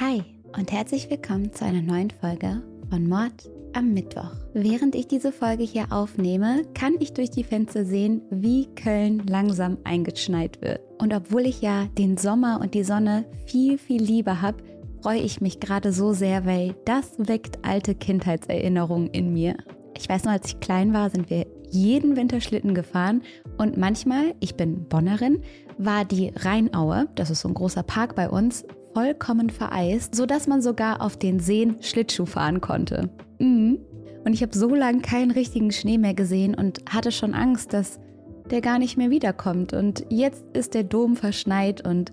Hi und herzlich willkommen zu einer neuen Folge von Mord am Mittwoch. Während ich diese Folge hier aufnehme, kann ich durch die Fenster sehen, wie Köln langsam eingeschneit wird. Und obwohl ich ja den Sommer und die Sonne viel, viel lieber habe, freue ich mich gerade so sehr, weil das weckt alte Kindheitserinnerungen in mir. Ich weiß noch, als ich klein war, sind wir jeden Winter Schlitten gefahren und manchmal, ich bin Bonnerin, war die Rheinaue, das ist so ein großer Park bei uns, vollkommen vereist, sodass man sogar auf den Seen Schlittschuh fahren konnte. Mhm. Und ich habe so lange keinen richtigen Schnee mehr gesehen und hatte schon Angst, dass der gar nicht mehr wiederkommt. Und jetzt ist der Dom verschneit und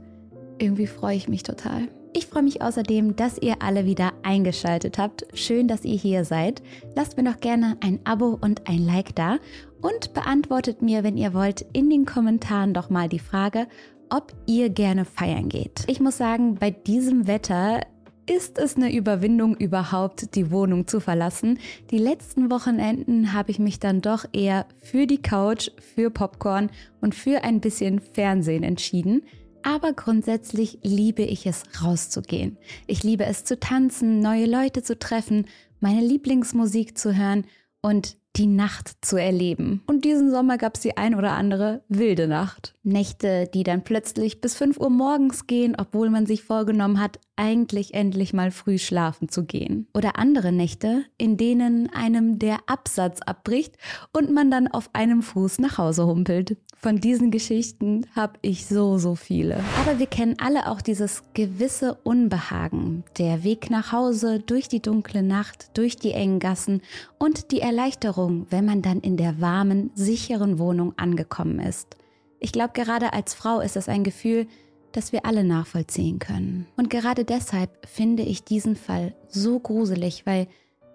irgendwie freue ich mich total. Ich freue mich außerdem, dass ihr alle wieder eingeschaltet habt. Schön, dass ihr hier seid. Lasst mir doch gerne ein Abo und ein Like da und beantwortet mir, wenn ihr wollt, in den Kommentaren doch mal die Frage, ob ihr gerne feiern geht. Ich muss sagen, bei diesem Wetter ist es eine Überwindung überhaupt, die Wohnung zu verlassen. Die letzten Wochenenden habe ich mich dann doch eher für die Couch, für Popcorn und für ein bisschen Fernsehen entschieden. Aber grundsätzlich liebe ich es, rauszugehen. Ich liebe es zu tanzen, neue Leute zu treffen, meine Lieblingsmusik zu hören und die Nacht zu erleben. Und diesen Sommer gab es die ein oder andere wilde Nacht. Nächte, die dann plötzlich bis 5 Uhr morgens gehen, obwohl man sich vorgenommen hat, eigentlich endlich mal früh schlafen zu gehen. Oder andere Nächte, in denen einem der Absatz abbricht und man dann auf einem Fuß nach Hause humpelt. Von diesen Geschichten habe ich so, so viele. Aber wir kennen alle auch dieses gewisse Unbehagen. Der Weg nach Hause durch die dunkle Nacht, durch die engen Gassen und die Erleichterung, wenn man dann in der warmen, sicheren Wohnung angekommen ist. Ich glaube, gerade als Frau ist das ein Gefühl, das wir alle nachvollziehen können. Und gerade deshalb finde ich diesen Fall so gruselig, weil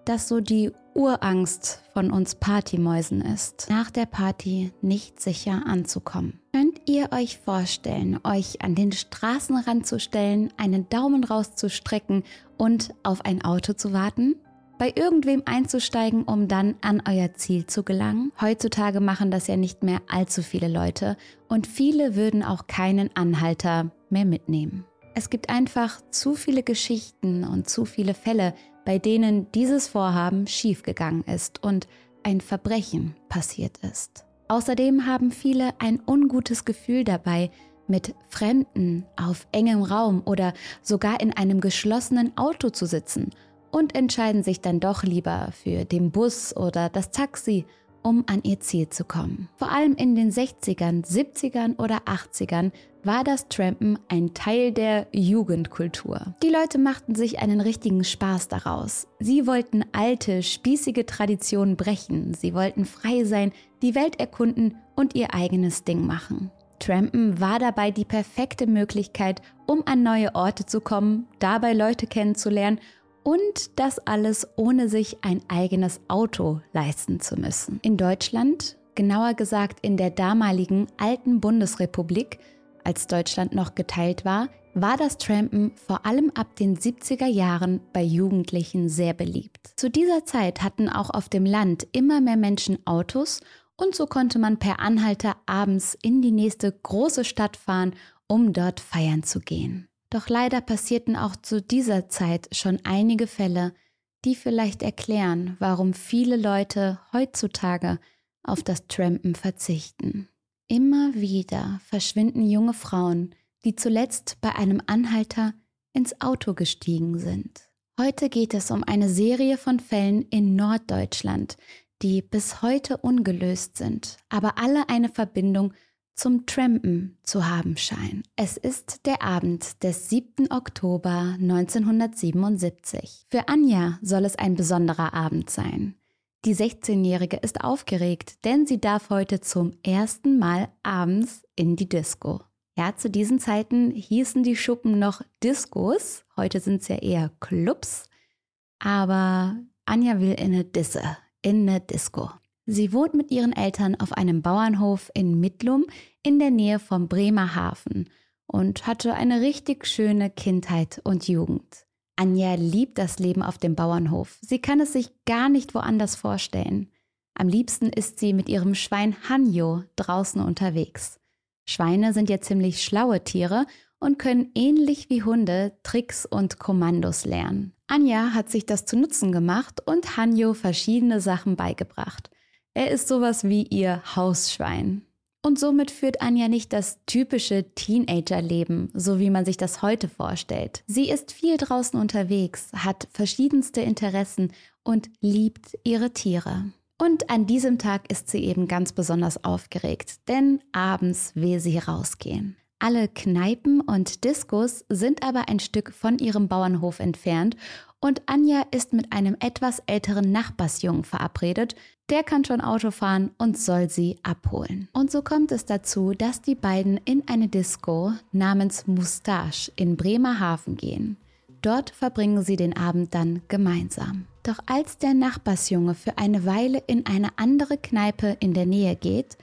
das so die Urangst von uns Partymäusen ist, nach der Party nicht sicher anzukommen. Könnt ihr euch vorstellen, euch an den Straßenrand zu stellen, einen Daumen rauszustrecken und auf ein Auto zu warten? bei irgendwem einzusteigen, um dann an euer Ziel zu gelangen? Heutzutage machen das ja nicht mehr allzu viele Leute und viele würden auch keinen Anhalter mehr mitnehmen. Es gibt einfach zu viele Geschichten und zu viele Fälle, bei denen dieses Vorhaben schiefgegangen ist und ein Verbrechen passiert ist. Außerdem haben viele ein ungutes Gefühl dabei, mit Fremden auf engem Raum oder sogar in einem geschlossenen Auto zu sitzen und entscheiden sich dann doch lieber für den Bus oder das Taxi, um an ihr Ziel zu kommen. Vor allem in den 60ern, 70ern oder 80ern war das Trampen ein Teil der Jugendkultur. Die Leute machten sich einen richtigen Spaß daraus. Sie wollten alte, spießige Traditionen brechen, sie wollten frei sein, die Welt erkunden und ihr eigenes Ding machen. Trampen war dabei die perfekte Möglichkeit, um an neue Orte zu kommen, dabei Leute kennenzulernen und das alles ohne sich ein eigenes Auto leisten zu müssen. In Deutschland, genauer gesagt in der damaligen alten Bundesrepublik, als Deutschland noch geteilt war, war das Trampen vor allem ab den 70er Jahren bei Jugendlichen sehr beliebt. Zu dieser Zeit hatten auch auf dem Land immer mehr Menschen Autos und so konnte man per Anhalter abends in die nächste große Stadt fahren, um dort feiern zu gehen. Doch leider passierten auch zu dieser Zeit schon einige Fälle, die vielleicht erklären, warum viele Leute heutzutage auf das Trampen verzichten. Immer wieder verschwinden junge Frauen, die zuletzt bei einem Anhalter ins Auto gestiegen sind. Heute geht es um eine Serie von Fällen in Norddeutschland, die bis heute ungelöst sind, aber alle eine Verbindung zum Trampen zu haben scheinen. Es ist der Abend des 7. Oktober 1977. Für Anja soll es ein besonderer Abend sein. Die 16-Jährige ist aufgeregt, denn sie darf heute zum ersten Mal abends in die Disco. Ja, zu diesen Zeiten hießen die Schuppen noch Discos, heute sind es ja eher Clubs. Aber Anja will in eine Disse, in eine Disco. Sie wohnt mit ihren Eltern auf einem Bauernhof in Mittlum in der Nähe vom Bremerhaven und hatte eine richtig schöne Kindheit und Jugend. Anja liebt das Leben auf dem Bauernhof. Sie kann es sich gar nicht woanders vorstellen. Am liebsten ist sie mit ihrem Schwein Hanjo draußen unterwegs. Schweine sind ja ziemlich schlaue Tiere und können ähnlich wie Hunde Tricks und Kommandos lernen. Anja hat sich das zu Nutzen gemacht und Hanjo verschiedene Sachen beigebracht. Er ist sowas wie ihr Hausschwein. Und somit führt Anja nicht das typische Teenagerleben, so wie man sich das heute vorstellt. Sie ist viel draußen unterwegs, hat verschiedenste Interessen und liebt ihre Tiere. Und an diesem Tag ist sie eben ganz besonders aufgeregt, denn abends will sie rausgehen. Alle Kneipen und Diskos sind aber ein Stück von ihrem Bauernhof entfernt und Anja ist mit einem etwas älteren Nachbarsjungen verabredet. Der kann schon Auto fahren und soll sie abholen. Und so kommt es dazu, dass die beiden in eine Disco namens Mustache in Bremerhaven gehen. Dort verbringen sie den Abend dann gemeinsam. Doch als der Nachbarsjunge für eine Weile in eine andere Kneipe in der Nähe geht,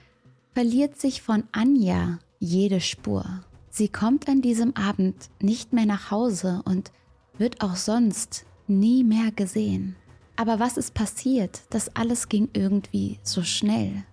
verliert sich von Anja jede Spur. Sie kommt an diesem Abend nicht mehr nach Hause und wird auch sonst nie mehr gesehen. Aber was ist passiert? Das alles ging irgendwie so schnell.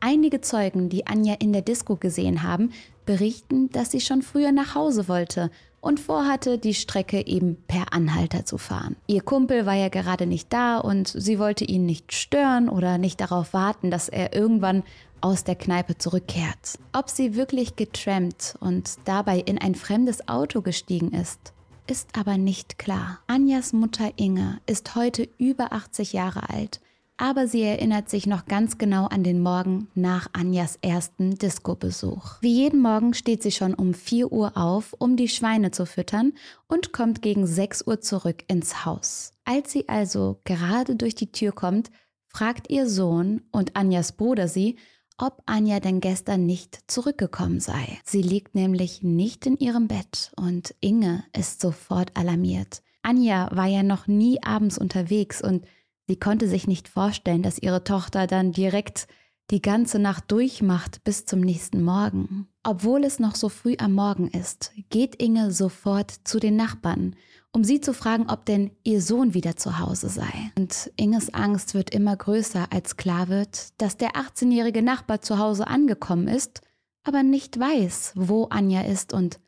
Einige Zeugen, die Anja in der Disco gesehen haben, berichten, dass sie schon früher nach Hause wollte und vorhatte, die Strecke eben per Anhalter zu fahren. Ihr Kumpel war ja gerade nicht da und sie wollte ihn nicht stören oder nicht darauf warten, dass er irgendwann aus der Kneipe zurückkehrt. Ob sie wirklich getrampt und dabei in ein fremdes Auto gestiegen ist, ist aber nicht klar. Anjas Mutter Inge ist heute über 80 Jahre alt, aber sie erinnert sich noch ganz genau an den Morgen nach Anjas ersten Disco-Besuch. Wie jeden Morgen steht sie schon um 4 Uhr auf, um die Schweine zu füttern und kommt gegen 6 Uhr zurück ins Haus. Als sie also gerade durch die Tür kommt, fragt ihr Sohn und Anjas Bruder sie, ob Anja denn gestern nicht zurückgekommen sei. Sie liegt nämlich nicht in ihrem Bett und Inge ist sofort alarmiert. Anja war ja noch nie abends unterwegs und sie konnte sich nicht vorstellen, dass ihre Tochter dann direkt die ganze Nacht durchmacht bis zum nächsten Morgen. Obwohl es noch so früh am Morgen ist, geht Inge sofort zu den Nachbarn um sie zu fragen, ob denn ihr Sohn wieder zu Hause sei. Und Inges Angst wird immer größer, als klar wird, dass der 18-jährige Nachbar zu Hause angekommen ist, aber nicht weiß, wo Anja ist und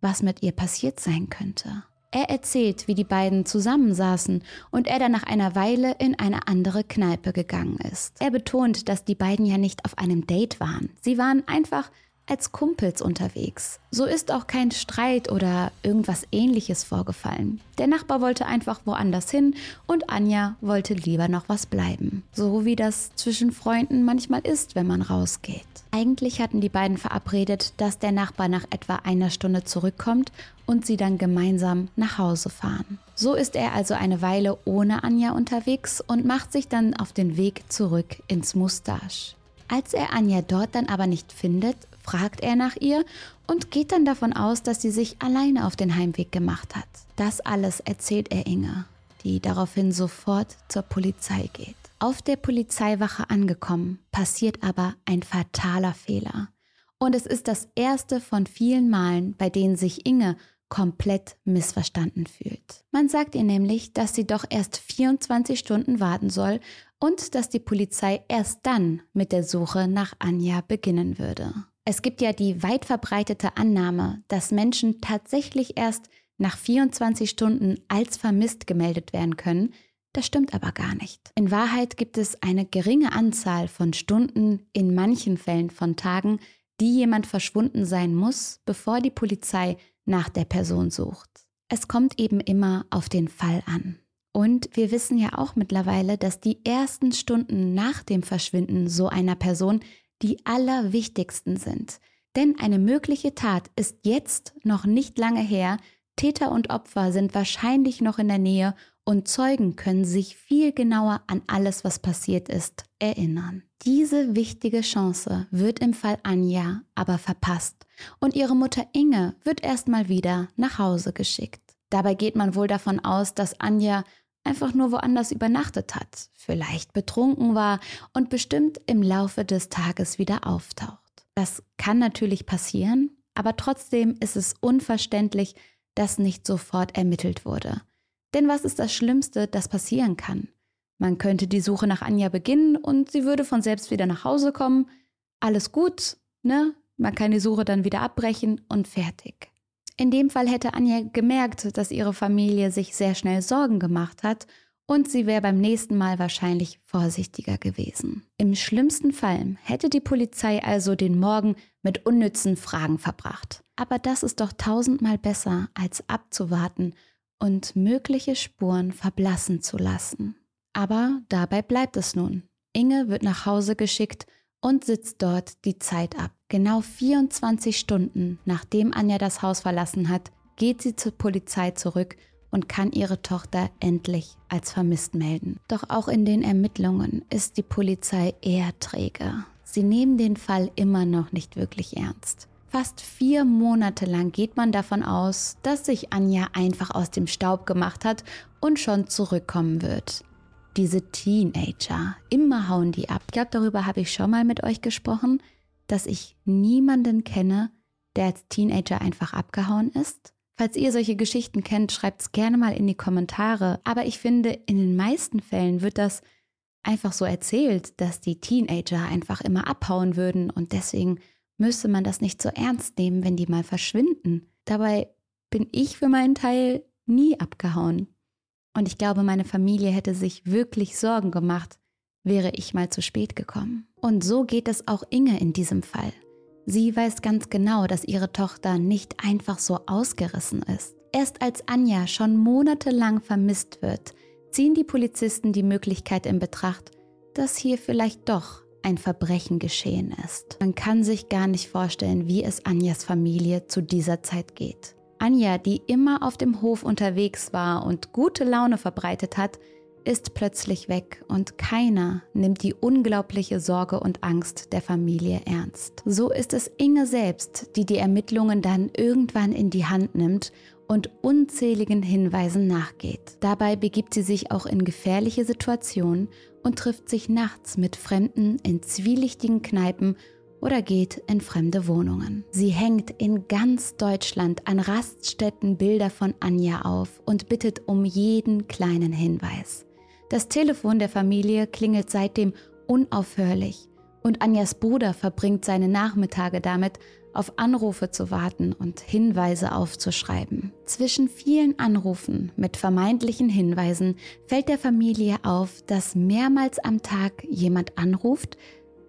was mit ihr passiert sein könnte. Er erzählt, wie die beiden zusammensaßen und er dann nach einer Weile in eine andere Kneipe gegangen ist. Er betont, dass die beiden ja nicht auf einem Date waren. Sie waren einfach als Kumpels unterwegs. So ist auch kein Streit oder irgendwas ähnliches vorgefallen. Der Nachbar wollte einfach woanders hin und Anja wollte lieber noch was bleiben. So wie das zwischen Freunden manchmal ist, wenn man rausgeht. Eigentlich hatten die beiden verabredet, dass der Nachbar nach etwa einer Stunde zurückkommt und sie dann gemeinsam nach Hause fahren. So ist er also eine Weile ohne Anja unterwegs und macht sich dann auf den Weg zurück ins Mustache. Als er Anja dort dann aber nicht findet, fragt er nach ihr und geht dann davon aus, dass sie sich alleine auf den Heimweg gemacht hat. Das alles erzählt er Inge, die daraufhin sofort zur Polizei geht. Auf der Polizeiwache angekommen, passiert aber ein fataler Fehler. Und es ist das erste von vielen Malen, bei denen sich Inge komplett missverstanden fühlt. Man sagt ihr nämlich, dass sie doch erst 24 Stunden warten soll und dass die Polizei erst dann mit der Suche nach Anja beginnen würde. Es gibt ja die weit verbreitete Annahme, dass Menschen tatsächlich erst nach 24 Stunden als vermisst gemeldet werden können. Das stimmt aber gar nicht. In Wahrheit gibt es eine geringe Anzahl von Stunden, in manchen Fällen von Tagen, die jemand verschwunden sein muss, bevor die Polizei nach der Person sucht. Es kommt eben immer auf den Fall an. Und wir wissen ja auch mittlerweile, dass die ersten Stunden nach dem Verschwinden so einer Person die allerwichtigsten sind. Denn eine mögliche Tat ist jetzt noch nicht lange her, Täter und Opfer sind wahrscheinlich noch in der Nähe und Zeugen können sich viel genauer an alles, was passiert ist, erinnern. Diese wichtige Chance wird im Fall Anja aber verpasst und ihre Mutter Inge wird erstmal wieder nach Hause geschickt. Dabei geht man wohl davon aus, dass Anja einfach nur woanders übernachtet hat, vielleicht betrunken war und bestimmt im Laufe des Tages wieder auftaucht. Das kann natürlich passieren, aber trotzdem ist es unverständlich, dass nicht sofort ermittelt wurde. Denn was ist das Schlimmste, das passieren kann? Man könnte die Suche nach Anja beginnen und sie würde von selbst wieder nach Hause kommen. Alles gut, ne? Man kann die Suche dann wieder abbrechen und fertig. In dem Fall hätte Anja gemerkt, dass ihre Familie sich sehr schnell Sorgen gemacht hat und sie wäre beim nächsten Mal wahrscheinlich vorsichtiger gewesen. Im schlimmsten Fall hätte die Polizei also den Morgen mit unnützen Fragen verbracht. Aber das ist doch tausendmal besser, als abzuwarten und mögliche Spuren verblassen zu lassen. Aber dabei bleibt es nun. Inge wird nach Hause geschickt und sitzt dort die Zeit ab. Genau 24 Stunden nachdem Anja das Haus verlassen hat, geht sie zur Polizei zurück und kann ihre Tochter endlich als vermisst melden. Doch auch in den Ermittlungen ist die Polizei eher träge. Sie nehmen den Fall immer noch nicht wirklich ernst. Fast vier Monate lang geht man davon aus, dass sich Anja einfach aus dem Staub gemacht hat und schon zurückkommen wird. Diese Teenager, immer hauen die ab. Ich glaube, darüber habe ich schon mal mit euch gesprochen, dass ich niemanden kenne, der als Teenager einfach abgehauen ist. Falls ihr solche Geschichten kennt, schreibt es gerne mal in die Kommentare. Aber ich finde, in den meisten Fällen wird das einfach so erzählt, dass die Teenager einfach immer abhauen würden und deswegen müsste man das nicht so ernst nehmen, wenn die mal verschwinden. Dabei bin ich für meinen Teil nie abgehauen. Und ich glaube, meine Familie hätte sich wirklich Sorgen gemacht, wäre ich mal zu spät gekommen. Und so geht es auch Inge in diesem Fall. Sie weiß ganz genau, dass ihre Tochter nicht einfach so ausgerissen ist. Erst als Anja schon monatelang vermisst wird, ziehen die Polizisten die Möglichkeit in Betracht, dass hier vielleicht doch ein Verbrechen geschehen ist. Man kann sich gar nicht vorstellen, wie es Anjas Familie zu dieser Zeit geht. Anja, die immer auf dem Hof unterwegs war und gute Laune verbreitet hat, ist plötzlich weg und keiner nimmt die unglaubliche Sorge und Angst der Familie ernst. So ist es Inge selbst, die die Ermittlungen dann irgendwann in die Hand nimmt und unzähligen Hinweisen nachgeht. Dabei begibt sie sich auch in gefährliche Situationen und trifft sich nachts mit Fremden in zwielichtigen Kneipen oder geht in fremde Wohnungen. Sie hängt in ganz Deutschland an Raststätten Bilder von Anja auf und bittet um jeden kleinen Hinweis. Das Telefon der Familie klingelt seitdem unaufhörlich und Anjas Bruder verbringt seine Nachmittage damit, auf Anrufe zu warten und Hinweise aufzuschreiben. Zwischen vielen Anrufen mit vermeintlichen Hinweisen fällt der Familie auf, dass mehrmals am Tag jemand anruft,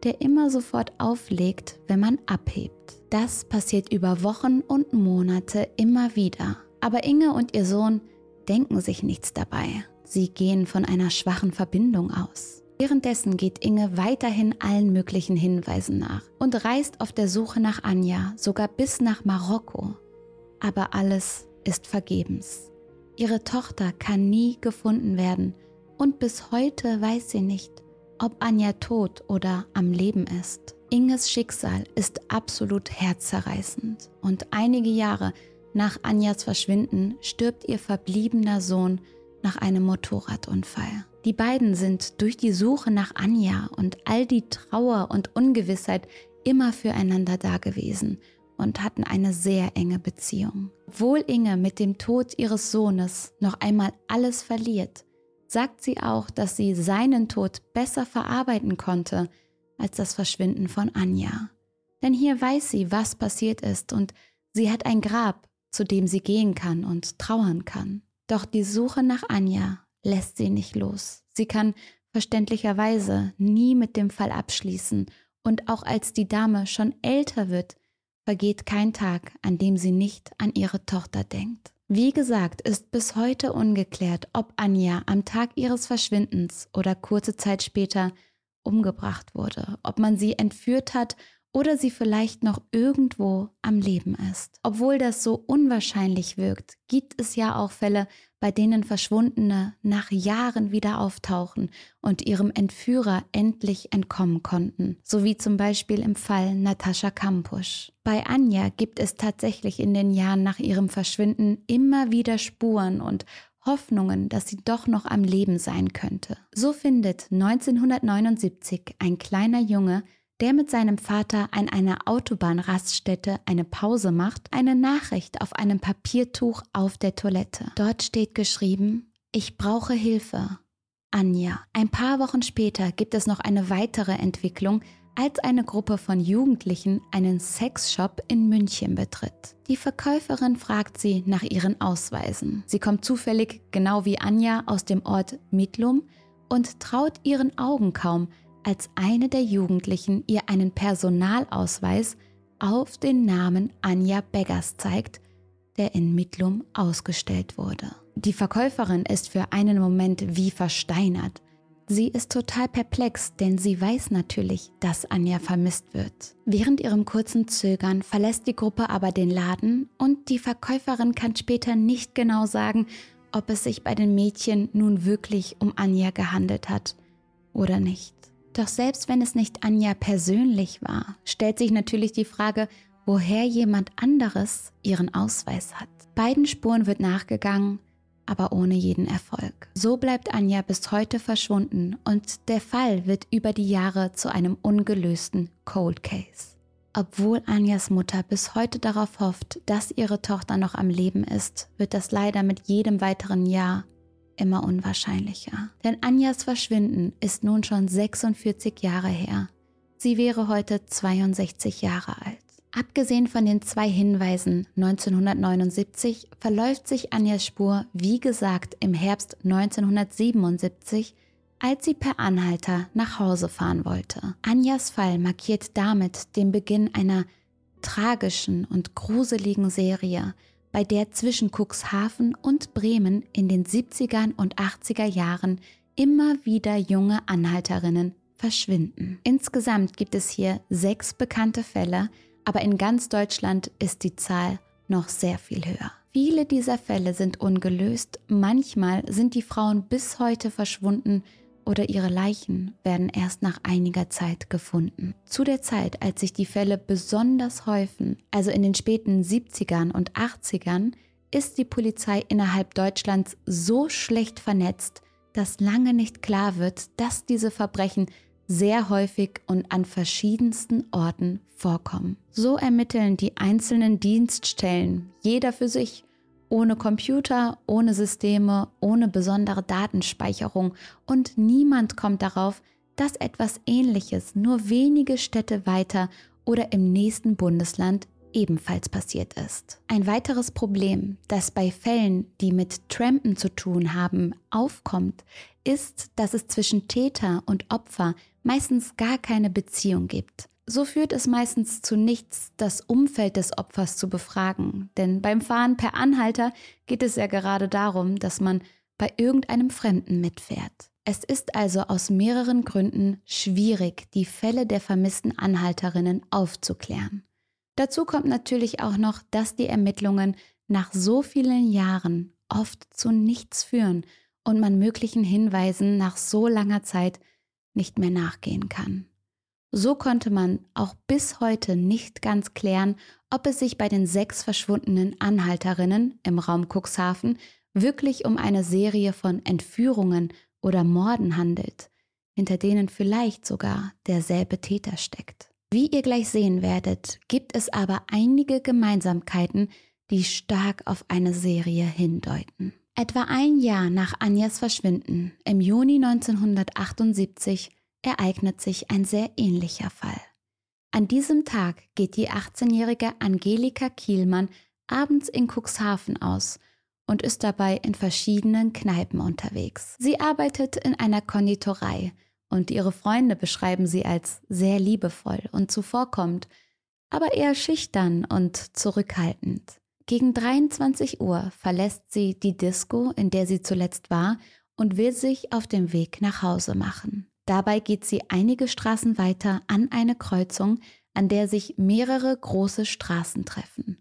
der immer sofort auflegt, wenn man abhebt. Das passiert über Wochen und Monate immer wieder. Aber Inge und ihr Sohn denken sich nichts dabei. Sie gehen von einer schwachen Verbindung aus. Währenddessen geht Inge weiterhin allen möglichen Hinweisen nach und reist auf der Suche nach Anja, sogar bis nach Marokko. Aber alles ist vergebens. Ihre Tochter kann nie gefunden werden und bis heute weiß sie nicht, ob Anja tot oder am Leben ist. Inges Schicksal ist absolut herzzerreißend und einige Jahre nach Anjas Verschwinden stirbt ihr verbliebener Sohn nach einem Motorradunfall. Die beiden sind durch die Suche nach Anja und all die Trauer und Ungewissheit immer füreinander dagewesen und hatten eine sehr enge Beziehung. Obwohl Inge mit dem Tod ihres Sohnes noch einmal alles verliert, sagt sie auch, dass sie seinen Tod besser verarbeiten konnte als das Verschwinden von Anja. Denn hier weiß sie, was passiert ist und sie hat ein Grab, zu dem sie gehen kann und trauern kann. Doch die Suche nach Anja lässt sie nicht los. Sie kann verständlicherweise nie mit dem Fall abschließen und auch als die Dame schon älter wird, vergeht kein Tag, an dem sie nicht an ihre Tochter denkt. Wie gesagt, ist bis heute ungeklärt, ob Anja am Tag ihres Verschwindens oder kurze Zeit später umgebracht wurde, ob man sie entführt hat oder sie vielleicht noch irgendwo am Leben ist. Obwohl das so unwahrscheinlich wirkt, gibt es ja auch Fälle, bei denen Verschwundene nach Jahren wieder auftauchen und ihrem Entführer endlich entkommen konnten, so wie zum Beispiel im Fall Natascha Kampusch. Bei Anja gibt es tatsächlich in den Jahren nach ihrem Verschwinden immer wieder Spuren und Hoffnungen, dass sie doch noch am Leben sein könnte. So findet 1979 ein kleiner Junge der mit seinem Vater an einer Autobahnraststätte eine Pause macht, eine Nachricht auf einem Papiertuch auf der Toilette. Dort steht geschrieben, ich brauche Hilfe. Anja. Ein paar Wochen später gibt es noch eine weitere Entwicklung, als eine Gruppe von Jugendlichen einen Sexshop in München betritt. Die Verkäuferin fragt sie nach ihren Ausweisen. Sie kommt zufällig, genau wie Anja, aus dem Ort Midlum und traut ihren Augen kaum, als eine der Jugendlichen ihr einen Personalausweis auf den Namen Anja Beggars zeigt, der in Midlum ausgestellt wurde. Die Verkäuferin ist für einen Moment wie versteinert. Sie ist total perplex, denn sie weiß natürlich, dass Anja vermisst wird. Während ihrem kurzen Zögern verlässt die Gruppe aber den Laden und die Verkäuferin kann später nicht genau sagen, ob es sich bei den Mädchen nun wirklich um Anja gehandelt hat oder nicht. Doch selbst wenn es nicht Anja persönlich war, stellt sich natürlich die Frage, woher jemand anderes ihren Ausweis hat. Beiden Spuren wird nachgegangen, aber ohne jeden Erfolg. So bleibt Anja bis heute verschwunden und der Fall wird über die Jahre zu einem ungelösten Cold Case. Obwohl Anjas Mutter bis heute darauf hofft, dass ihre Tochter noch am Leben ist, wird das leider mit jedem weiteren Jahr immer unwahrscheinlicher. Denn Anjas Verschwinden ist nun schon 46 Jahre her. Sie wäre heute 62 Jahre alt. Abgesehen von den zwei Hinweisen 1979 verläuft sich Anjas Spur, wie gesagt, im Herbst 1977, als sie per Anhalter nach Hause fahren wollte. Anjas Fall markiert damit den Beginn einer tragischen und gruseligen Serie, bei der zwischen Cuxhaven und Bremen in den 70er und 80er Jahren immer wieder junge Anhalterinnen verschwinden. Insgesamt gibt es hier sechs bekannte Fälle, aber in ganz Deutschland ist die Zahl noch sehr viel höher. Viele dieser Fälle sind ungelöst, manchmal sind die Frauen bis heute verschwunden oder ihre Leichen werden erst nach einiger Zeit gefunden. Zu der Zeit, als sich die Fälle besonders häufen, also in den späten 70ern und 80ern, ist die Polizei innerhalb Deutschlands so schlecht vernetzt, dass lange nicht klar wird, dass diese Verbrechen sehr häufig und an verschiedensten Orten vorkommen. So ermitteln die einzelnen Dienststellen, jeder für sich, ohne Computer, ohne Systeme, ohne besondere Datenspeicherung und niemand kommt darauf, dass etwas Ähnliches nur wenige Städte weiter oder im nächsten Bundesland ebenfalls passiert ist. Ein weiteres Problem, das bei Fällen, die mit Trampen zu tun haben, aufkommt, ist, dass es zwischen Täter und Opfer meistens gar keine Beziehung gibt. So führt es meistens zu nichts, das Umfeld des Opfers zu befragen, denn beim Fahren per Anhalter geht es ja gerade darum, dass man bei irgendeinem Fremden mitfährt. Es ist also aus mehreren Gründen schwierig, die Fälle der vermissten Anhalterinnen aufzuklären. Dazu kommt natürlich auch noch, dass die Ermittlungen nach so vielen Jahren oft zu nichts führen und man möglichen Hinweisen nach so langer Zeit nicht mehr nachgehen kann. So konnte man auch bis heute nicht ganz klären, ob es sich bei den sechs verschwundenen Anhalterinnen im Raum Cuxhaven wirklich um eine Serie von Entführungen oder Morden handelt, hinter denen vielleicht sogar derselbe Täter steckt. Wie ihr gleich sehen werdet, gibt es aber einige Gemeinsamkeiten, die stark auf eine Serie hindeuten. Etwa ein Jahr nach Anjas Verschwinden, im Juni 1978, ereignet sich ein sehr ähnlicher Fall. An diesem Tag geht die 18-jährige Angelika Kielmann abends in Cuxhaven aus und ist dabei in verschiedenen Kneipen unterwegs. Sie arbeitet in einer Konditorei und ihre Freunde beschreiben sie als sehr liebevoll und zuvorkommend, aber eher schüchtern und zurückhaltend. Gegen 23 Uhr verlässt sie die Disco, in der sie zuletzt war, und will sich auf den Weg nach Hause machen. Dabei geht sie einige Straßen weiter an eine Kreuzung, an der sich mehrere große Straßen treffen.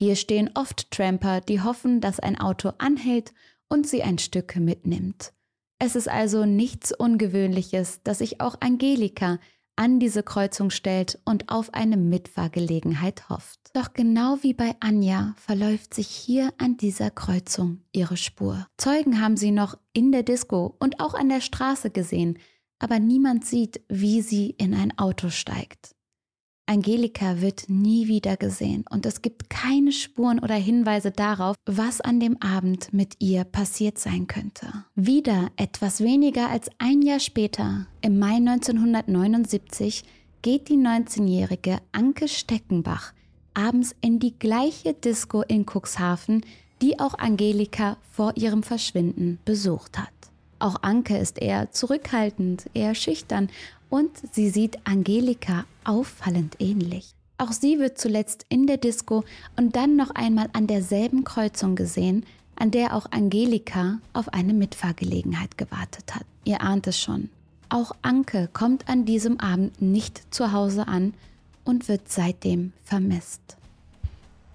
Hier stehen oft Tramper, die hoffen, dass ein Auto anhält und sie ein Stück mitnimmt. Es ist also nichts Ungewöhnliches, dass sich auch Angelika an diese Kreuzung stellt und auf eine Mitfahrgelegenheit hofft. Doch genau wie bei Anja verläuft sich hier an dieser Kreuzung ihre Spur. Zeugen haben sie noch in der Disco und auch an der Straße gesehen, aber niemand sieht, wie sie in ein Auto steigt. Angelika wird nie wieder gesehen und es gibt keine Spuren oder Hinweise darauf, was an dem Abend mit ihr passiert sein könnte. Wieder etwas weniger als ein Jahr später, im Mai 1979, geht die 19-jährige Anke Steckenbach abends in die gleiche Disco in Cuxhaven, die auch Angelika vor ihrem Verschwinden besucht hat. Auch Anke ist eher zurückhaltend, eher schüchtern und sie sieht Angelika auffallend ähnlich. Auch sie wird zuletzt in der Disco und dann noch einmal an derselben Kreuzung gesehen, an der auch Angelika auf eine Mitfahrgelegenheit gewartet hat. Ihr ahnt es schon. Auch Anke kommt an diesem Abend nicht zu Hause an und wird seitdem vermisst.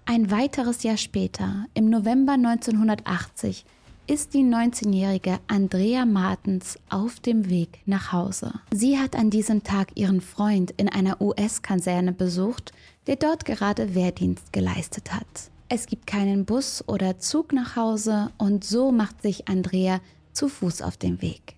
Ein weiteres Jahr später, im November 1980, ist die 19-jährige Andrea Martens auf dem Weg nach Hause. Sie hat an diesem Tag ihren Freund in einer US-Kaserne besucht, der dort gerade Wehrdienst geleistet hat. Es gibt keinen Bus oder Zug nach Hause und so macht sich Andrea zu Fuß auf den Weg.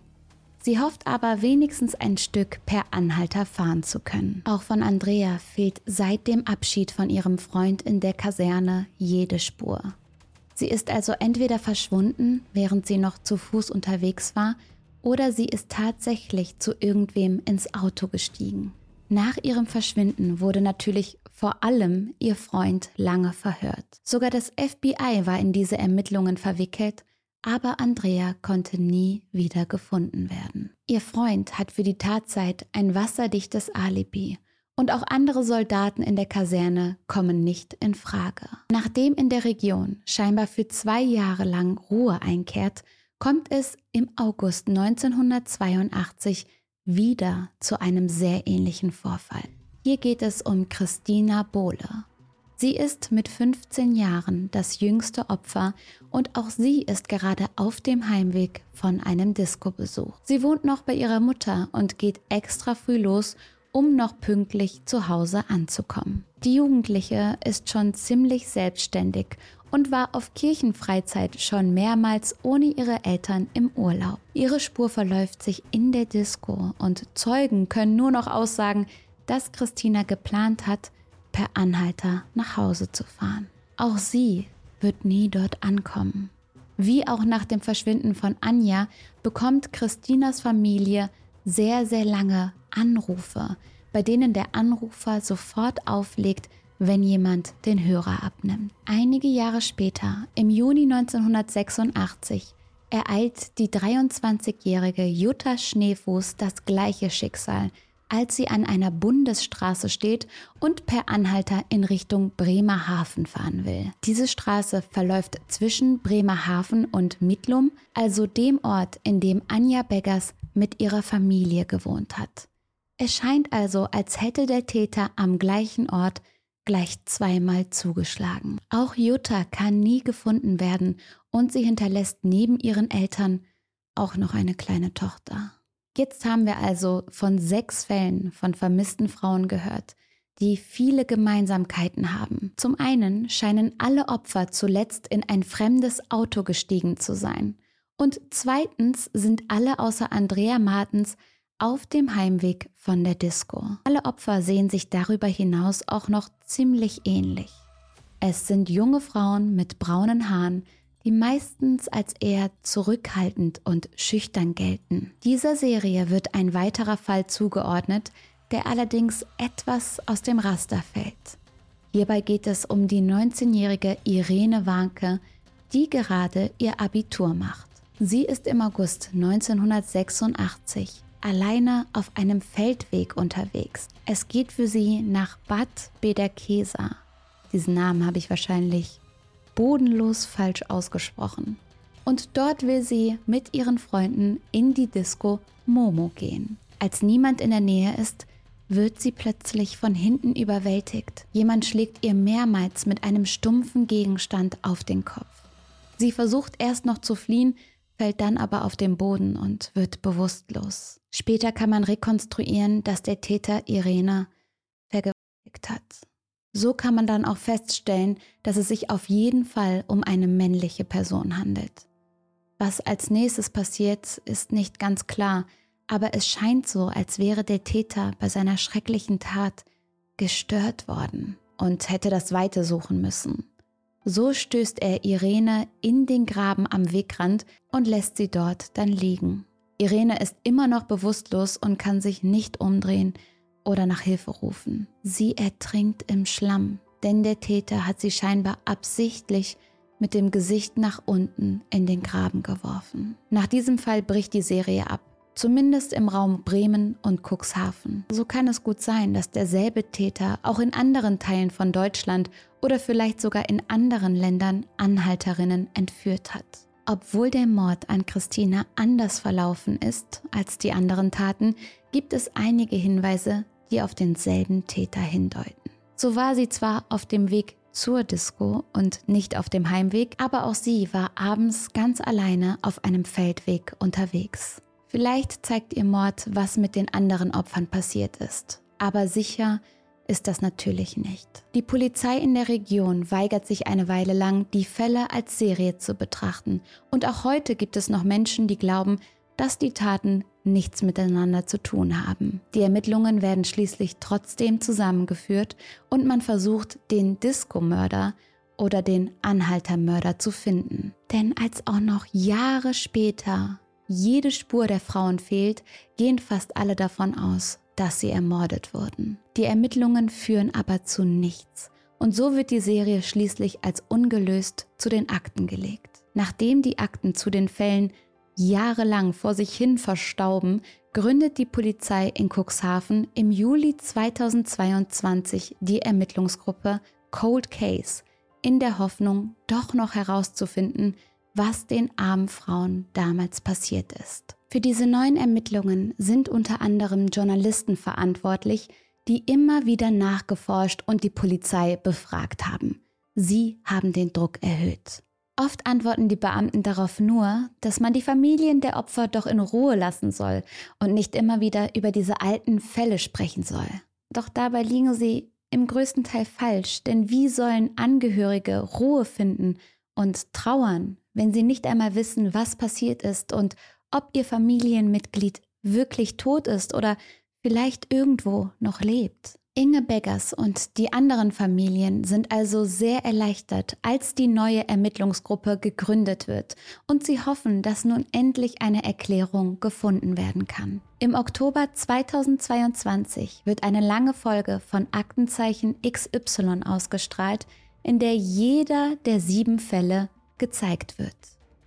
Sie hofft aber wenigstens ein Stück per Anhalter fahren zu können. Auch von Andrea fehlt seit dem Abschied von ihrem Freund in der Kaserne jede Spur. Sie ist also entweder verschwunden, während sie noch zu Fuß unterwegs war, oder sie ist tatsächlich zu irgendwem ins Auto gestiegen. Nach ihrem Verschwinden wurde natürlich vor allem ihr Freund lange verhört. Sogar das FBI war in diese Ermittlungen verwickelt, aber Andrea konnte nie wieder gefunden werden. Ihr Freund hat für die Tatzeit ein wasserdichtes Alibi und auch andere Soldaten in der Kaserne kommen nicht in Frage. Nachdem in der Region scheinbar für zwei Jahre lang Ruhe einkehrt, kommt es im August 1982 wieder zu einem sehr ähnlichen Vorfall. Hier geht es um Christina Bohle. Sie ist mit 15 Jahren das jüngste Opfer und auch sie ist gerade auf dem Heimweg von einem Disco-Besuch. Sie wohnt noch bei ihrer Mutter und geht extra früh los, um noch pünktlich zu Hause anzukommen. Die Jugendliche ist schon ziemlich selbstständig und war auf Kirchenfreizeit schon mehrmals ohne ihre Eltern im Urlaub. Ihre Spur verläuft sich in der Disco und Zeugen können nur noch aussagen, dass Christina geplant hat, per Anhalter nach Hause zu fahren. Auch sie wird nie dort ankommen. Wie auch nach dem Verschwinden von Anja bekommt Christinas Familie sehr, sehr lange Anrufe, bei denen der Anrufer sofort auflegt, wenn jemand den Hörer abnimmt. Einige Jahre später, im Juni 1986, ereilt die 23-jährige Jutta Schneefuß das gleiche Schicksal, als sie an einer Bundesstraße steht und per Anhalter in Richtung Bremerhaven fahren will. Diese Straße verläuft zwischen Bremerhaven und Mittlum, also dem Ort, in dem Anja Beggers mit ihrer Familie gewohnt hat. Es scheint also, als hätte der Täter am gleichen Ort gleich zweimal zugeschlagen. Auch Jutta kann nie gefunden werden und sie hinterlässt neben ihren Eltern auch noch eine kleine Tochter. Jetzt haben wir also von sechs Fällen von vermissten Frauen gehört, die viele Gemeinsamkeiten haben. Zum einen scheinen alle Opfer zuletzt in ein fremdes Auto gestiegen zu sein. Und zweitens sind alle außer Andrea Martens auf dem Heimweg von der Disco. Alle Opfer sehen sich darüber hinaus auch noch ziemlich ähnlich. Es sind junge Frauen mit braunen Haaren, die meistens als eher zurückhaltend und schüchtern gelten. Dieser Serie wird ein weiterer Fall zugeordnet, der allerdings etwas aus dem Raster fällt. Hierbei geht es um die 19-jährige Irene Warnke, die gerade ihr Abitur macht. Sie ist im August 1986 alleine auf einem Feldweg unterwegs. Es geht für sie nach Bad Bederkesa. Diesen Namen habe ich wahrscheinlich bodenlos falsch ausgesprochen. Und dort will sie mit ihren Freunden in die Disco Momo gehen. Als niemand in der Nähe ist, wird sie plötzlich von hinten überwältigt. Jemand schlägt ihr mehrmals mit einem stumpfen Gegenstand auf den Kopf. Sie versucht erst noch zu fliehen, fällt dann aber auf den Boden und wird bewusstlos. Später kann man rekonstruieren, dass der Täter Irene vergewaltigt hat. So kann man dann auch feststellen, dass es sich auf jeden Fall um eine männliche Person handelt. Was als nächstes passiert, ist nicht ganz klar, aber es scheint so, als wäre der Täter bei seiner schrecklichen Tat gestört worden und hätte das Weite suchen müssen. So stößt er Irene in den Graben am Wegrand und lässt sie dort dann liegen. Irene ist immer noch bewusstlos und kann sich nicht umdrehen, oder nach Hilfe rufen. Sie ertrinkt im Schlamm, denn der Täter hat sie scheinbar absichtlich mit dem Gesicht nach unten in den Graben geworfen. Nach diesem Fall bricht die Serie ab. Zumindest im Raum Bremen und Cuxhaven. So kann es gut sein, dass derselbe Täter auch in anderen Teilen von Deutschland oder vielleicht sogar in anderen Ländern Anhalterinnen entführt hat. Obwohl der Mord an Christina anders verlaufen ist als die anderen Taten, gibt es einige Hinweise, die auf denselben Täter hindeuten. So war sie zwar auf dem Weg zur Disco und nicht auf dem Heimweg, aber auch sie war abends ganz alleine auf einem Feldweg unterwegs. Vielleicht zeigt ihr Mord, was mit den anderen Opfern passiert ist, aber sicher ist das natürlich nicht. Die Polizei in der Region weigert sich eine Weile lang, die Fälle als Serie zu betrachten, und auch heute gibt es noch Menschen, die glauben, dass die Taten nichts miteinander zu tun haben. Die Ermittlungen werden schließlich trotzdem zusammengeführt und man versucht, den Disco-Mörder oder den Anhaltermörder zu finden. Denn als auch noch Jahre später jede Spur der Frauen fehlt, gehen fast alle davon aus, dass sie ermordet wurden. Die Ermittlungen führen aber zu nichts und so wird die Serie schließlich als ungelöst zu den Akten gelegt. Nachdem die Akten zu den Fällen jahrelang vor sich hin verstauben, gründet die Polizei in Cuxhaven im Juli 2022 die Ermittlungsgruppe Cold Case in der Hoffnung, doch noch herauszufinden, was den armen Frauen damals passiert ist. Für diese neuen Ermittlungen sind unter anderem Journalisten verantwortlich, die immer wieder nachgeforscht und die Polizei befragt haben. Sie haben den Druck erhöht. Oft antworten die Beamten darauf nur, dass man die Familien der Opfer doch in Ruhe lassen soll und nicht immer wieder über diese alten Fälle sprechen soll. Doch dabei liegen sie im größten Teil falsch, denn wie sollen Angehörige Ruhe finden und trauern, wenn sie nicht einmal wissen, was passiert ist und ob ihr Familienmitglied wirklich tot ist oder vielleicht irgendwo noch lebt? Inge Beggers und die anderen Familien sind also sehr erleichtert, als die neue Ermittlungsgruppe gegründet wird und sie hoffen, dass nun endlich eine Erklärung gefunden werden kann. Im Oktober 2022 wird eine lange Folge von Aktenzeichen XY ausgestrahlt, in der jeder der sieben Fälle gezeigt wird.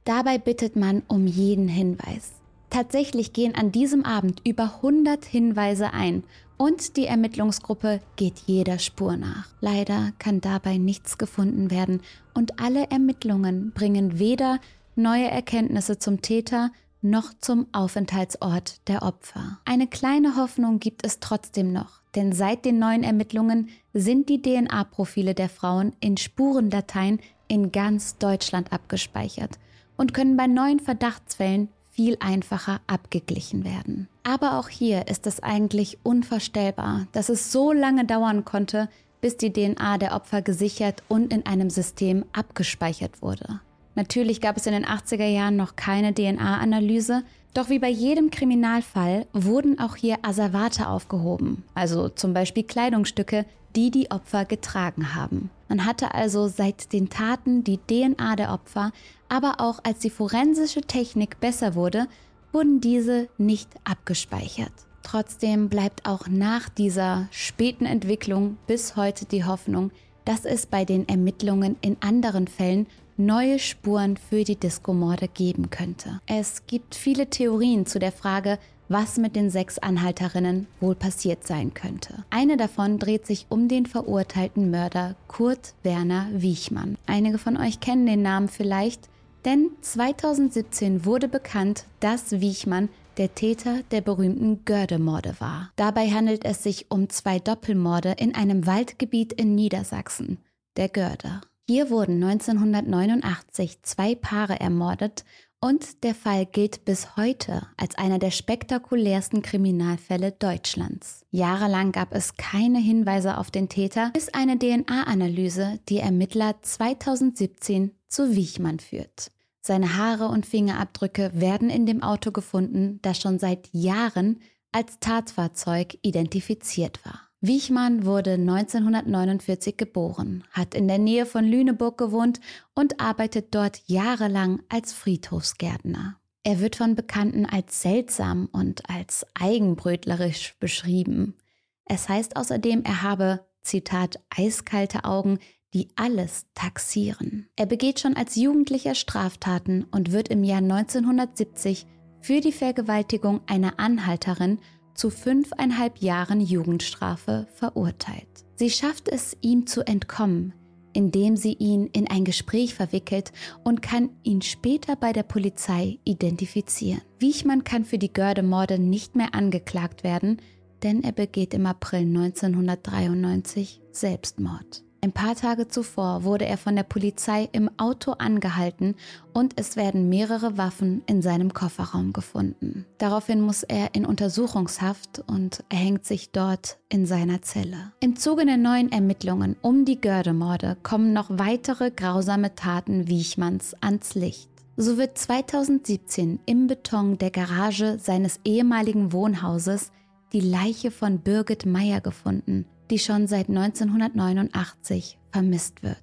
Dabei bittet man um jeden Hinweis. Tatsächlich gehen an diesem Abend über 100 Hinweise ein und die Ermittlungsgruppe geht jeder Spur nach. Leider kann dabei nichts gefunden werden und alle Ermittlungen bringen weder neue Erkenntnisse zum Täter noch zum Aufenthaltsort der Opfer. Eine kleine Hoffnung gibt es trotzdem noch, denn seit den neuen Ermittlungen sind die DNA-Profile der Frauen in Spurendateien in ganz Deutschland abgespeichert und können bei neuen Verdachtsfällen viel einfacher abgeglichen werden. Aber auch hier ist es eigentlich unvorstellbar, dass es so lange dauern konnte, bis die DNA der Opfer gesichert und in einem System abgespeichert wurde. Natürlich gab es in den 80er Jahren noch keine DNA-Analyse, doch wie bei jedem Kriminalfall wurden auch hier Asservate aufgehoben, also zum Beispiel Kleidungsstücke, die die Opfer getragen haben. Man hatte also seit den Taten die DNA der Opfer, aber auch als die forensische Technik besser wurde, wurden diese nicht abgespeichert. Trotzdem bleibt auch nach dieser späten Entwicklung bis heute die Hoffnung, dass es bei den Ermittlungen in anderen Fällen neue Spuren für die Disco-Morde geben könnte. Es gibt viele Theorien zu der Frage, was mit den sechs Anhalterinnen wohl passiert sein könnte. Eine davon dreht sich um den verurteilten Mörder Kurt Werner Wiechmann. Einige von euch kennen den Namen vielleicht, denn 2017 wurde bekannt, dass Wiechmann der Täter der berühmten Gördemorde war. Dabei handelt es sich um zwei Doppelmorde in einem Waldgebiet in Niedersachsen, der Görde. Hier wurden 1989 zwei Paare ermordet und der Fall gilt bis heute als einer der spektakulärsten Kriminalfälle Deutschlands. Jahrelang gab es keine Hinweise auf den Täter, bis eine DNA-Analyse die Ermittler 2017 zu Wiechmann führt. Seine Haare und Fingerabdrücke werden in dem Auto gefunden, das schon seit Jahren als Tatfahrzeug identifiziert war. Wiechmann wurde 1949 geboren, hat in der Nähe von Lüneburg gewohnt und arbeitet dort jahrelang als Friedhofsgärtner. Er wird von Bekannten als seltsam und als eigenbrötlerisch beschrieben. Es heißt außerdem, er habe, Zitat, eiskalte Augen, die alles taxieren. Er begeht schon als Jugendlicher Straftaten und wird im Jahr 1970 für die Vergewaltigung einer Anhalterin zu fünfeinhalb Jahren Jugendstrafe verurteilt. Sie schafft es, ihm zu entkommen, indem sie ihn in ein Gespräch verwickelt und kann ihn später bei der Polizei identifizieren. Wiechmann kann für die Görde-Morde nicht mehr angeklagt werden, denn er begeht im April 1993 Selbstmord. Ein paar Tage zuvor wurde er von der Polizei im Auto angehalten und es werden mehrere Waffen in seinem Kofferraum gefunden. Daraufhin muss er in Untersuchungshaft und erhängt sich dort in seiner Zelle. Im Zuge der neuen Ermittlungen um die Gördemorde kommen noch weitere grausame Taten Wiechmanns ans Licht. So wird 2017 im Beton der Garage seines ehemaligen Wohnhauses die Leiche von Birgit Meyer gefunden, die schon seit 1989 vermisst wird.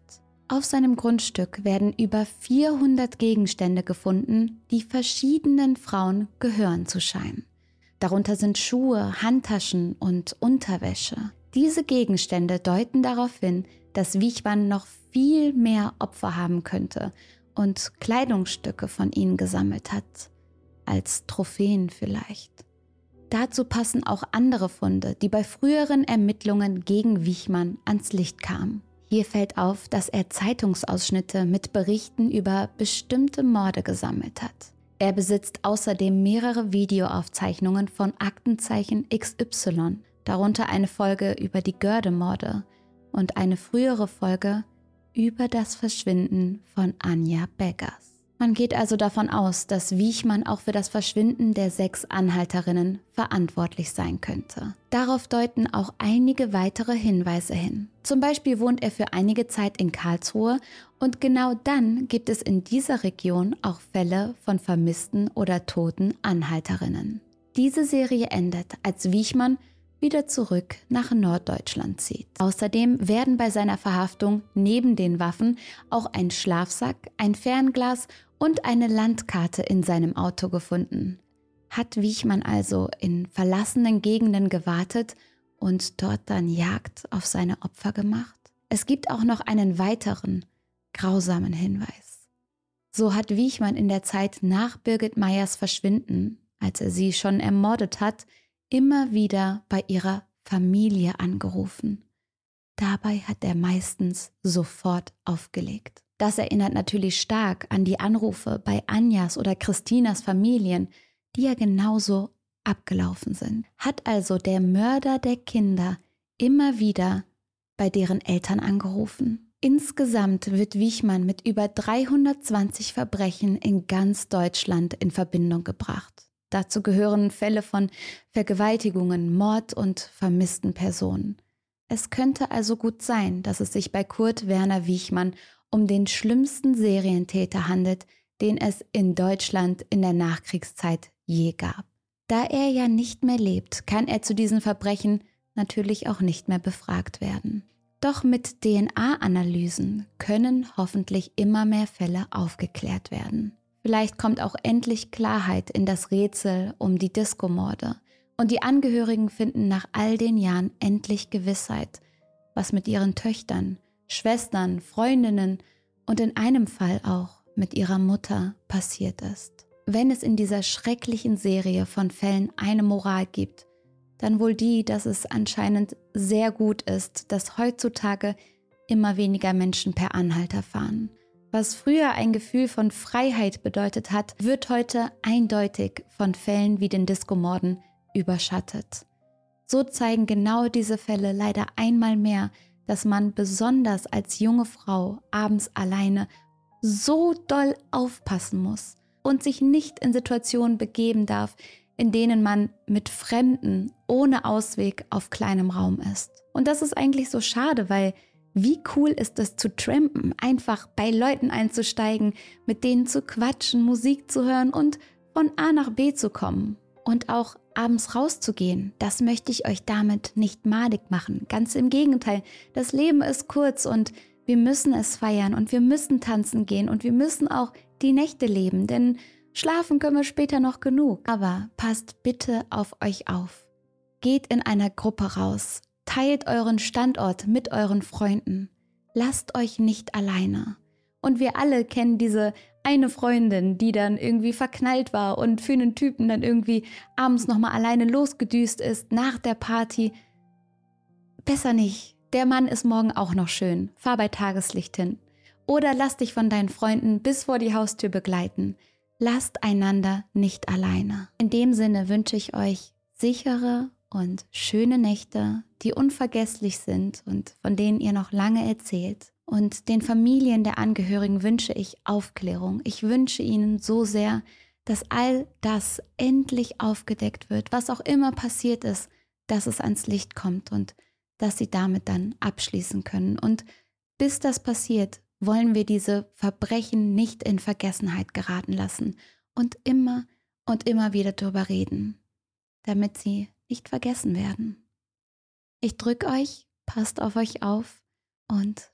Auf seinem Grundstück werden über 400 Gegenstände gefunden, die verschiedenen Frauen gehören zu scheinen. Darunter sind Schuhe, Handtaschen und Unterwäsche. Diese Gegenstände deuten darauf hin, dass Wichmann noch viel mehr Opfer haben könnte und Kleidungsstücke von ihnen gesammelt hat, als Trophäen vielleicht. Dazu passen auch andere Funde, die bei früheren Ermittlungen gegen Wichmann ans Licht kamen. Hier fällt auf, dass er Zeitungsausschnitte mit Berichten über bestimmte Morde gesammelt hat. Er besitzt außerdem mehrere Videoaufzeichnungen von Aktenzeichen XY, darunter eine Folge über die Görde-Morde und eine frühere Folge über das Verschwinden von Anja Beggers. Man geht also davon aus, dass Wiechmann auch für das Verschwinden der sechs Anhalterinnen verantwortlich sein könnte. Darauf deuten auch einige weitere Hinweise hin. Zum Beispiel wohnt er für einige Zeit in Karlsruhe und genau dann gibt es in dieser Region auch Fälle von vermissten oder toten Anhalterinnen. Diese Serie endet, als Wiechmann wieder zurück nach Norddeutschland zieht. Außerdem werden bei seiner Verhaftung neben den Waffen auch ein Schlafsack, ein Fernglas und eine Landkarte in seinem Auto gefunden. Hat Wiechmann also in verlassenen Gegenden gewartet und dort dann Jagd auf seine Opfer gemacht? Es gibt auch noch einen weiteren, grausamen Hinweis. So hat Wiechmann in der Zeit nach Birgit Meyers Verschwinden, als er sie schon ermordet hat, immer wieder bei ihrer Familie angerufen. Dabei hat er meistens sofort aufgelegt. Das erinnert natürlich stark an die Anrufe bei Anjas oder Christinas Familien, die ja genauso abgelaufen sind. Hat also der Mörder der Kinder immer wieder bei deren Eltern angerufen. Insgesamt wird Wichmann mit über 320 Verbrechen in ganz Deutschland in Verbindung gebracht. Dazu gehören Fälle von Vergewaltigungen, Mord und vermissten Personen. Es könnte also gut sein, dass es sich bei Kurt Werner Wichmann um den schlimmsten Serientäter handelt, den es in Deutschland in der Nachkriegszeit je gab. Da er ja nicht mehr lebt, kann er zu diesen Verbrechen natürlich auch nicht mehr befragt werden. Doch mit DNA-Analysen können hoffentlich immer mehr Fälle aufgeklärt werden. Vielleicht kommt auch endlich Klarheit in das Rätsel um die Disco-Morde und die Angehörigen finden nach all den Jahren endlich Gewissheit, was mit ihren Töchtern, Schwestern, Freundinnen und in einem Fall auch mit ihrer Mutter passiert ist. Wenn es in dieser schrecklichen Serie von Fällen eine Moral gibt, dann wohl die, dass es anscheinend sehr gut ist, dass heutzutage immer weniger Menschen per Anhalter fahren. Was früher ein Gefühl von Freiheit bedeutet hat, wird heute eindeutig von Fällen wie den Diskomorden überschattet. So zeigen genau diese Fälle leider einmal mehr, dass man besonders als junge Frau abends alleine so doll aufpassen muss und sich nicht in Situationen begeben darf, in denen man mit Fremden ohne Ausweg auf kleinem Raum ist. Und das ist eigentlich so schade, weil wie cool ist es zu trampen, einfach bei Leuten einzusteigen, mit denen zu quatschen, Musik zu hören und von A nach B zu kommen. Und auch abends rauszugehen, das möchte ich euch damit nicht madig machen. Ganz im Gegenteil, das Leben ist kurz und wir müssen es feiern und wir müssen tanzen gehen und wir müssen auch die Nächte leben, denn schlafen können wir später noch genug. Aber passt bitte auf euch auf. Geht in einer Gruppe raus. Teilt euren Standort mit euren Freunden. Lasst euch nicht alleine. Und wir alle kennen diese eine Freundin, die dann irgendwie verknallt war und für einen Typen dann irgendwie abends nochmal alleine losgedüst ist nach der Party. Besser nicht. Der Mann ist morgen auch noch schön. Fahr bei Tageslicht hin. Oder lass dich von deinen Freunden bis vor die Haustür begleiten. Lasst einander nicht alleine. In dem Sinne wünsche ich euch sichere und schöne Nächte, die unvergesslich sind und von denen ihr noch lange erzählt. Und den Familien der Angehörigen wünsche ich Aufklärung. Ich wünsche ihnen so sehr, dass all das endlich aufgedeckt wird, was auch immer passiert ist, dass es ans Licht kommt und dass sie damit dann abschließen können. Und bis das passiert, wollen wir diese Verbrechen nicht in Vergessenheit geraten lassen und immer und immer wieder darüber reden, damit sie nicht vergessen werden. Ich drücke euch, passt auf euch auf und